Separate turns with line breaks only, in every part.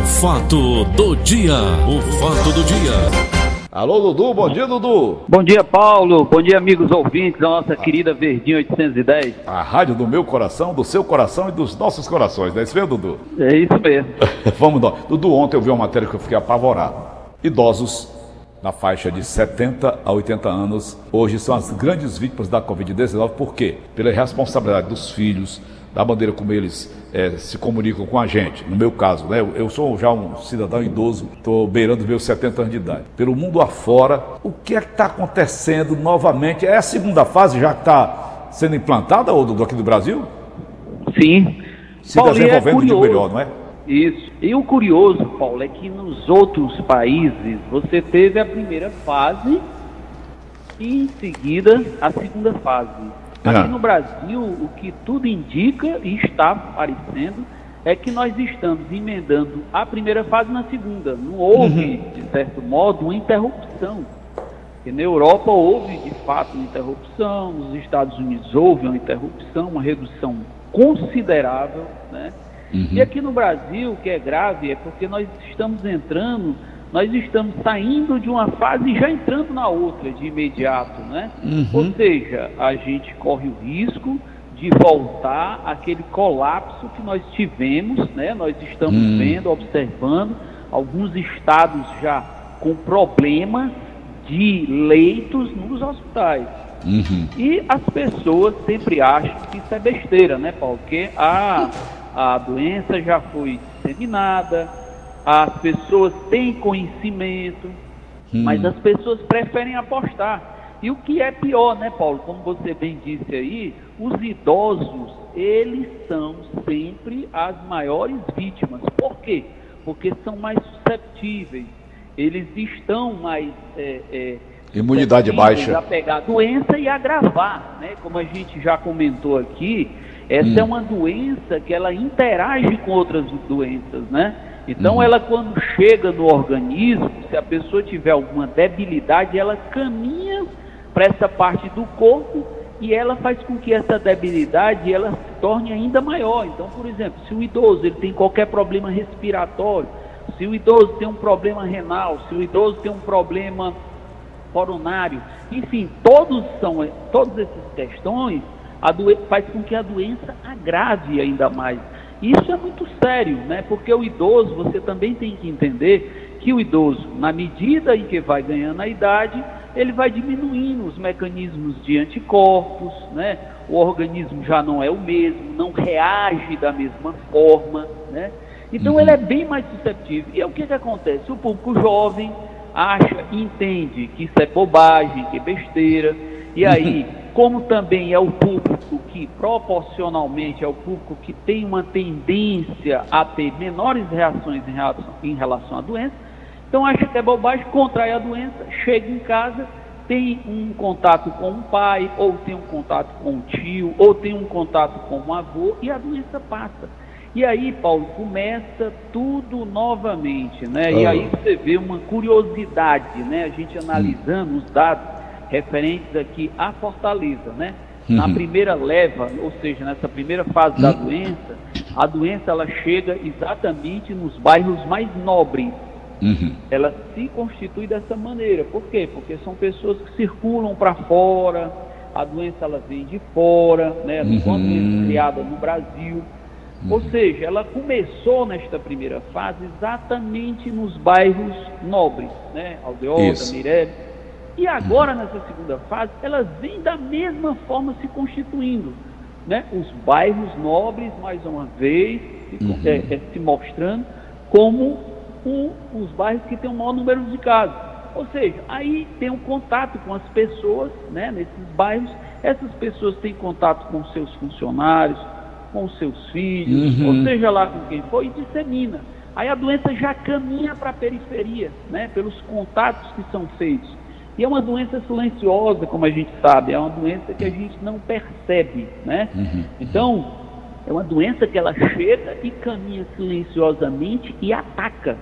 O fato do dia, o fato do dia.
Alô, Dudu, bom dia, Dudu.
Bom dia, Paulo. Bom dia, amigos ouvintes da nossa querida Verdinha 810.
A rádio do meu coração, do seu coração e dos nossos corações, não é isso mesmo, Dudu?
É isso mesmo.
Vamos lá. Dudu, ontem eu vi uma matéria que eu fiquei apavorado. Idosos na faixa de 70 a 80 anos, hoje são as grandes vítimas da Covid-19, por quê? Pela responsabilidade dos filhos, da maneira como eles é, se comunicam com a gente. No meu caso, né, eu sou já um cidadão idoso, estou beirando meus 70 anos de idade. Pelo mundo afora, o que é que está acontecendo novamente? É a segunda fase já que está sendo implantada, ou do, aqui do Brasil?
Sim.
Se Paulo, desenvolvendo é de melhor, não é?
Isso. E o curioso, Paulo, é que nos outros países você teve a primeira fase e em seguida a segunda fase. Aqui ah. no Brasil, o que tudo indica e está aparecendo é que nós estamos emendando a primeira fase na segunda. Não houve, uhum. de certo modo, uma interrupção. Porque na Europa houve, de fato, uma interrupção, nos Estados Unidos houve uma interrupção, uma redução considerável, né? Uhum. E aqui no Brasil, o que é grave é porque nós estamos entrando nós estamos saindo de uma fase e já entrando na outra de imediato, né? Uhum. Ou seja, a gente corre o risco de voltar àquele colapso que nós tivemos, né? Nós estamos uhum. vendo, observando alguns estados já com problemas de leitos nos hospitais. Uhum. E as pessoas sempre acham que isso é besteira, né, Paulo? Porque a, a doença já foi disseminada, as pessoas têm conhecimento, hum. mas as pessoas preferem apostar. E o que é pior, né, Paulo? Como você bem disse aí, os idosos, eles são sempre as maiores vítimas. Por quê? Porque são mais susceptíveis, eles estão mais. É, é,
Imunidade baixa.
A pegar a doença e agravar, né? Como a gente já comentou aqui, essa hum. é uma doença que ela interage com outras doenças, né? Então, uhum. ela quando chega no organismo, se a pessoa tiver alguma debilidade, ela caminha para essa parte do corpo e ela faz com que essa debilidade ela se torne ainda maior. Então, por exemplo, se o idoso ele tem qualquer problema respiratório, se o idoso tem um problema renal, se o idoso tem um problema coronário, enfim, todos são todas essas questões faz com que a doença agrave ainda mais. Isso é muito sério, né? Porque o idoso, você também tem que entender que o idoso, na medida em que vai ganhando a idade, ele vai diminuindo os mecanismos de anticorpos, né? O organismo já não é o mesmo, não reage da mesma forma, né? Então uhum. ele é bem mais susceptível. E é o que, que acontece? O público jovem acha, entende que isso é bobagem, que é besteira, e aí uhum como também é o público que proporcionalmente é o público que tem uma tendência a ter menores reações em relação, em relação à doença, então acha que é bobagem, contrai a doença, chega em casa, tem um contato com o pai, ou tem um contato com o tio, ou tem um contato com o avô, e a doença passa. E aí, Paulo, começa tudo novamente, né? E aí você vê uma curiosidade, né? A gente analisando os dados, referentes aqui à Fortaleza, né? Uhum. Na primeira leva, ou seja, nessa primeira fase uhum. da doença, a doença ela chega exatamente nos bairros mais nobres. Uhum. Ela se constitui dessa maneira. Por quê? Porque são pessoas que circulam para fora, a doença ela vem de fora, né? É uma doença criada no Brasil. Ou uhum. seja, ela começou nesta primeira fase exatamente nos bairros nobres, né? Aldeota, Mirelle e agora, nessa segunda fase, elas vêm da mesma forma se constituindo. Né? Os bairros nobres, mais uma vez, se, uhum. é, é, se mostrando como um, os bairros que têm o maior número de casos. Ou seja, aí tem um contato com as pessoas né, nesses bairros, essas pessoas têm contato com seus funcionários, com seus filhos, uhum. ou seja lá com quem for, e dissemina. Aí a doença já caminha para a periferia, né, pelos contatos que são feitos. E é uma doença silenciosa, como a gente sabe, é uma doença que a gente não percebe, né? Uhum. Então, é uma doença que ela chega e caminha silenciosamente e ataca.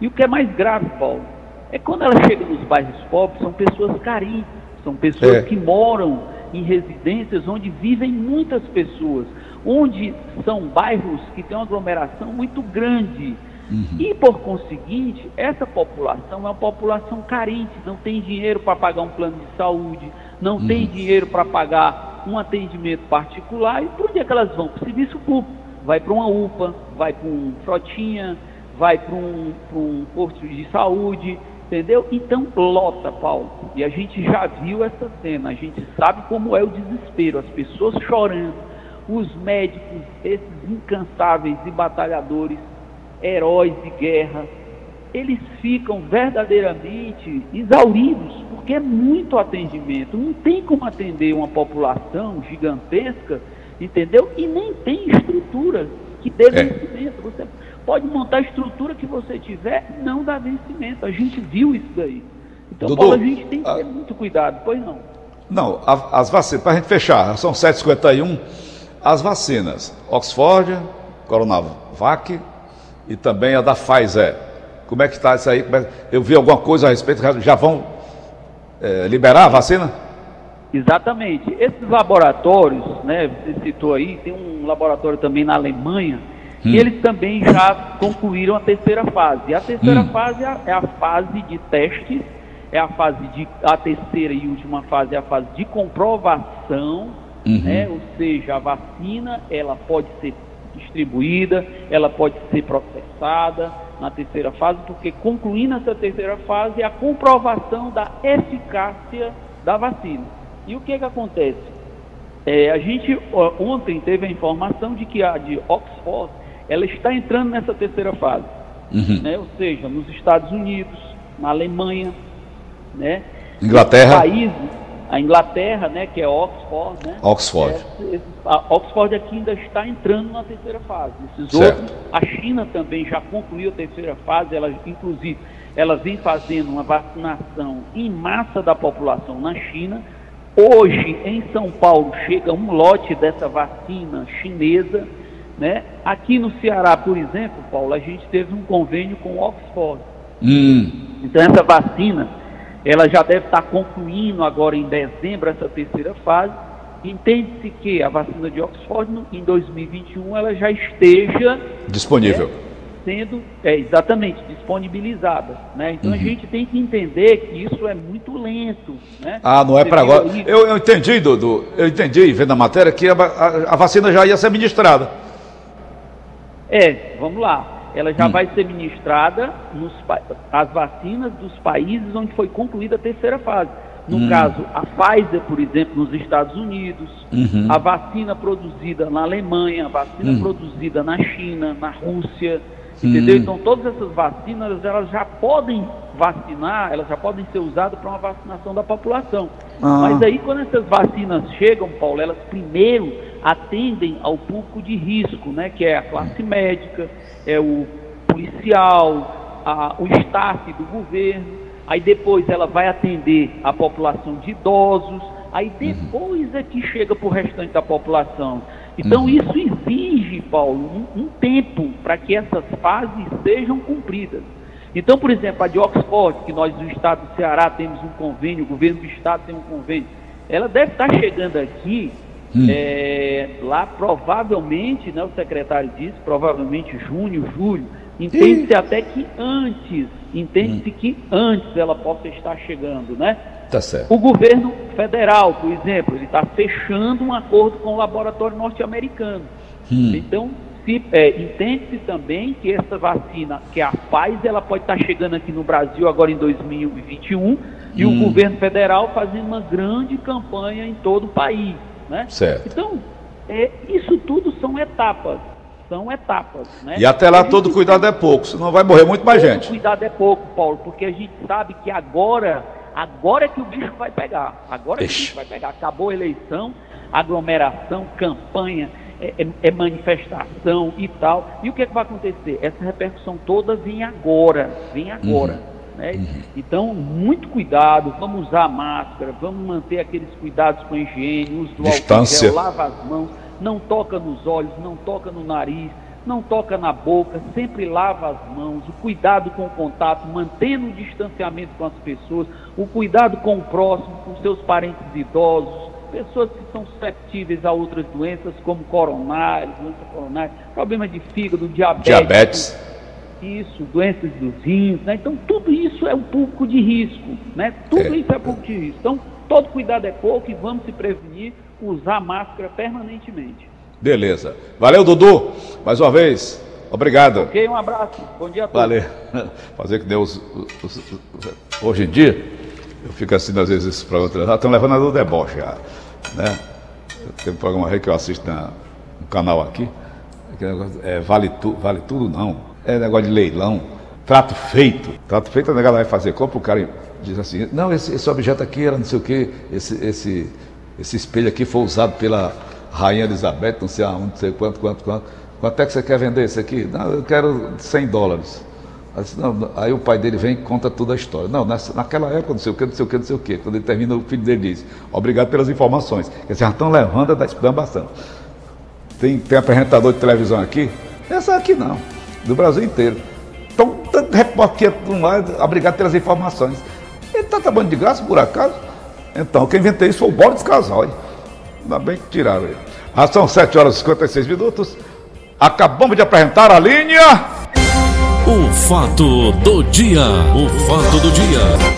E o que é mais grave, Paulo, é quando ela chega nos bairros pobres, são pessoas carentes, são pessoas é. que moram em residências onde vivem muitas pessoas, onde são bairros que têm uma aglomeração muito grande Uhum. E, por conseguinte, essa população é uma população carente, não tem dinheiro para pagar um plano de saúde, não uhum. tem dinheiro para pagar um atendimento particular. E por onde é que elas vão? Para o serviço público. Vai para uma UPA, vai para um frotinha, vai para um, um posto de saúde, entendeu? Então lota, Paulo. E a gente já viu essa cena, a gente sabe como é o desespero, as pessoas chorando, os médicos, esses incansáveis e batalhadores, heróis de guerra, eles ficam verdadeiramente exauridos, porque é muito atendimento, não tem como atender uma população gigantesca, entendeu? E nem tem estrutura que dê é. vencimento. Você pode montar a estrutura que você tiver, não dá vencimento. A gente viu isso daí. Então, Dudu, Paulo, a gente tem que ter a... muito cuidado, pois não.
Não, as vacinas, para a gente fechar, são 7h51, as vacinas, Oxford, Coronavac e também a da Pfizer. Como é que está isso aí? É... Eu vi alguma coisa a respeito, já vão é, liberar a vacina?
Exatamente. Esses laboratórios, né, você citou aí, tem um laboratório também na Alemanha, hum. e eles também já concluíram a terceira fase. E a terceira hum. fase é a, é a fase de testes, é a fase de a terceira e última fase é a fase de comprovação, uhum. né? Ou seja, a vacina, ela pode ser distribuída, ela pode ser processada na terceira fase, porque concluindo essa terceira fase é a comprovação da eficácia da vacina. E o que, que acontece? É, a gente ontem teve a informação de que a de Oxford ela está entrando nessa terceira fase, uhum. né? ou seja, nos Estados Unidos, na Alemanha, né?
Inglaterra.
Países, a Inglaterra, né, que é Oxford, né?
Oxford.
É, a Oxford aqui ainda está entrando na terceira fase. Esses certo. outros, a China também já concluiu a terceira fase, ela inclusive ela vem fazendo uma vacinação em massa da população na China Hoje, em São Paulo, chega um lote dessa vacina chinesa. Né? Aqui no Ceará, por exemplo, Paulo, a gente teve um convênio com Oxford. Hum. Então, essa vacina, ela já deve estar concluindo agora em dezembro essa terceira fase. Entende-se que a vacina de Oxford, em 2021, ela já esteja
disponível. Né,
sendo é, exatamente disponibilizadas. Né? Então uhum. a gente tem que entender que isso é muito lento. Né?
Ah, não é para agora. Eu, eu entendi, Dudu, eu entendi, vendo a matéria, que a, a, a, vacina já ia ser ministrada.
É, vamos lá. Ela já hum. vai ser ministrada nos as vacinas dos países onde foi concluída a terceira fase. No hum. caso, a Pfizer, por exemplo, nos Estados Unidos, uhum. a vacina produzida na Alemanha, a vacina hum. produzida na China, na Rússia, Entendeu? Hum. Então todas essas vacinas elas já podem vacinar, elas já podem ser usadas para uma vacinação da população. Ah. Mas aí quando essas vacinas chegam, Paulo, elas primeiro atendem ao público de risco, né? Que é a classe médica, é o policial, a, o staff do governo. Aí depois ela vai atender a população de idosos. Aí uhum. depois é que chega para o restante da população. Então, uhum. isso exige, Paulo, um, um tempo para que essas fases sejam cumpridas. Então, por exemplo, a de Oxford, que nós do estado do Ceará temos um convênio, o governo do estado tem um convênio, ela deve estar chegando aqui, hum. é, lá provavelmente, né, o secretário disse, provavelmente junho, julho, entende-se até que antes, entende-se hum. que antes ela possa estar chegando, né?
Tá certo.
O governo federal, por exemplo, ele está fechando um acordo com o laboratório norte-americano. Hum. Então, é, entende-se também que essa vacina, que é a Pfizer, ela pode estar chegando aqui no Brasil agora em 2021 e hum. o governo federal fazendo uma grande campanha em todo o país. Né?
Certo.
Então, é, isso tudo são etapas. São etapas. Né?
E até lá todo cuidado é pouco, senão vai morrer muito mais
todo
gente.
cuidado é pouco, Paulo, porque a gente sabe que agora Agora é que o bicho vai pegar. Agora é que o bicho vai pegar. Acabou a eleição, aglomeração, campanha, é, é, é, manifestação e tal. E o que, é que vai acontecer? Essa repercussão toda vem agora. Vem agora. Uhum. Né? Uhum. Então, muito cuidado, vamos usar máscara, vamos manter aqueles cuidados com a higiene, uso do
Distância.
álcool gel, lava as mãos, não toca nos olhos, não toca no nariz, não toca na boca, sempre lava as mãos, o cuidado com o contato, mantendo o distanciamento com as pessoas, o cuidado com o próximo, com seus parentes idosos, pessoas que são susceptíveis a outras doenças como coronárias, doença coronária, problema de fígado, diabetes.
Diabetes.
isso, doenças dos rins, né? Então tudo isso é um público de risco, né? Tudo
É.
isso é público de risco. Então todo cuidado é pouco e vamos se prevenir, usar máscara permanentemente.
Beleza. Valeu, Dudu. Mais uma vez. Obrigado.
Ok? Um abraço. Bom dia a todos.
Valeu. Fazer que Deus. Hoje em dia, eu fico assim, às vezes, esses programas já estão levando a do deboche já. Né? Tem um programa que eu assisto na, no canal aqui. que negócio, é, vale, tu, vale tudo não. É negócio de leilão. Trato feito. Trato feito, a negada vai fazer compra, o cara diz assim, não, esse, esse objeto aqui era não sei o quê, esse, esse, esse espelho aqui foi usado pela Rainha Elizabeth, não sei aonde, não sei quanto, quanto, quanto. Quanto é que você quer vender isso aqui? Não, eu quero 100 dólares. Aí, disse, não. Aí o pai dele vem e conta toda a história. Não, nessa, naquela época, não sei o que, não sei o que, não sei o que. Quando ele termina, o filho dele diz: Obrigado pelas informações. Quer dizer, estão levando da esclambação. Tem, tem apresentador de televisão aqui? Essa aqui não, do Brasil inteiro. Então, tanto repórter de um obrigado pelas informações. Ele está trabalhando de graça, por acaso? Então, quem inventou isso foi o Boris Casal. Ainda bem que tiraram ele. São 7 horas e 56 minutos. Acabamos de apresentar a linha.
O fato do dia. O fato do dia.